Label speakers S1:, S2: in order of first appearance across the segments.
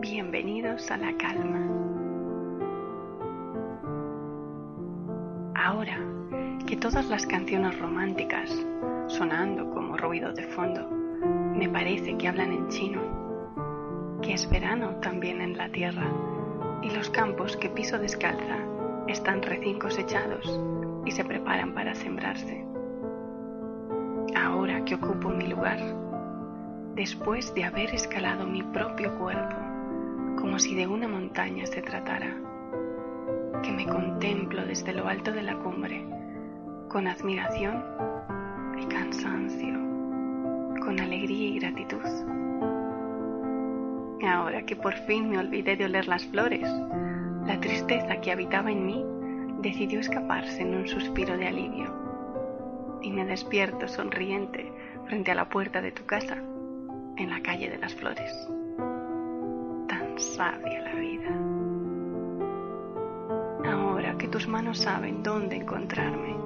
S1: Bienvenidos a la calma. Ahora que todas las canciones románticas, sonando como ruido de fondo, me parece que hablan en chino, que es verano también en la tierra y los campos que piso descalza están recién cosechados y se preparan para sembrarse. Ahora que ocupo mi lugar, después de haber escalado mi propio cuerpo, como si de una montaña se tratara, que me contemplo desde lo alto de la cumbre, con admiración y cansancio, con alegría y gratitud. Ahora que por fin me olvidé de oler las flores, la tristeza que habitaba en mí decidió escaparse en un suspiro de alivio y me despierto sonriente frente a la puerta de tu casa en la calle de las flores. Tan sabia la vida. Ahora que tus manos saben dónde encontrarme,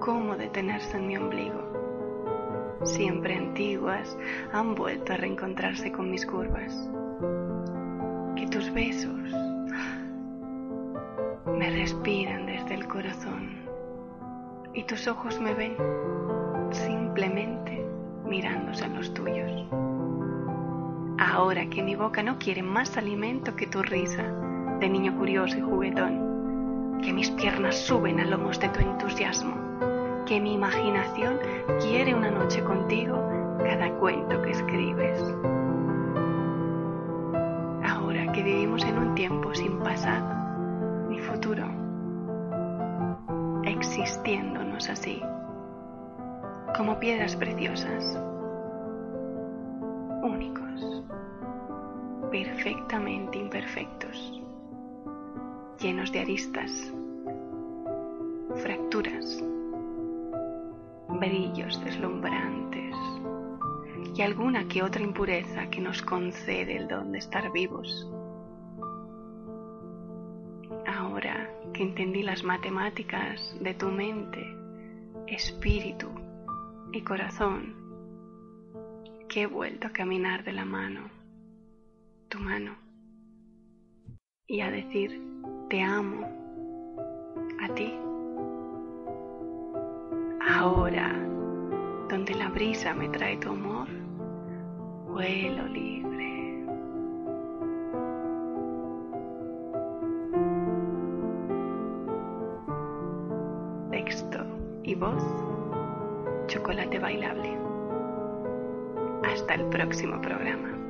S1: cómo detenerse en mi ombligo, siempre antiguas, han vuelto a reencontrarse con mis curvas. Que tus besos me respiran desde el corazón y tus ojos me ven simplemente mirándose en los tuyos. Ahora que mi boca no quiere más alimento que tu risa de niño curioso y juguetón, que mis piernas suben a lomos de tu entusiasmo, que mi imaginación quiere una noche contigo cada cuento que escribes. Ahora que vivimos en un tiempo sin pasado ni futuro, existiéndonos así como piedras preciosas, únicos, perfectamente imperfectos, llenos de aristas, fracturas, brillos deslumbrantes. Y alguna que otra impureza que nos concede el don de estar vivos. Ahora que entendí las matemáticas de tu mente, espíritu, y corazón, que he vuelto a caminar de la mano, tu mano, y a decir, te amo, a ti. Ahora, donde la brisa me trae tu amor, vuelo libre. Texto y voz chocolate bailable. Hasta el próximo programa.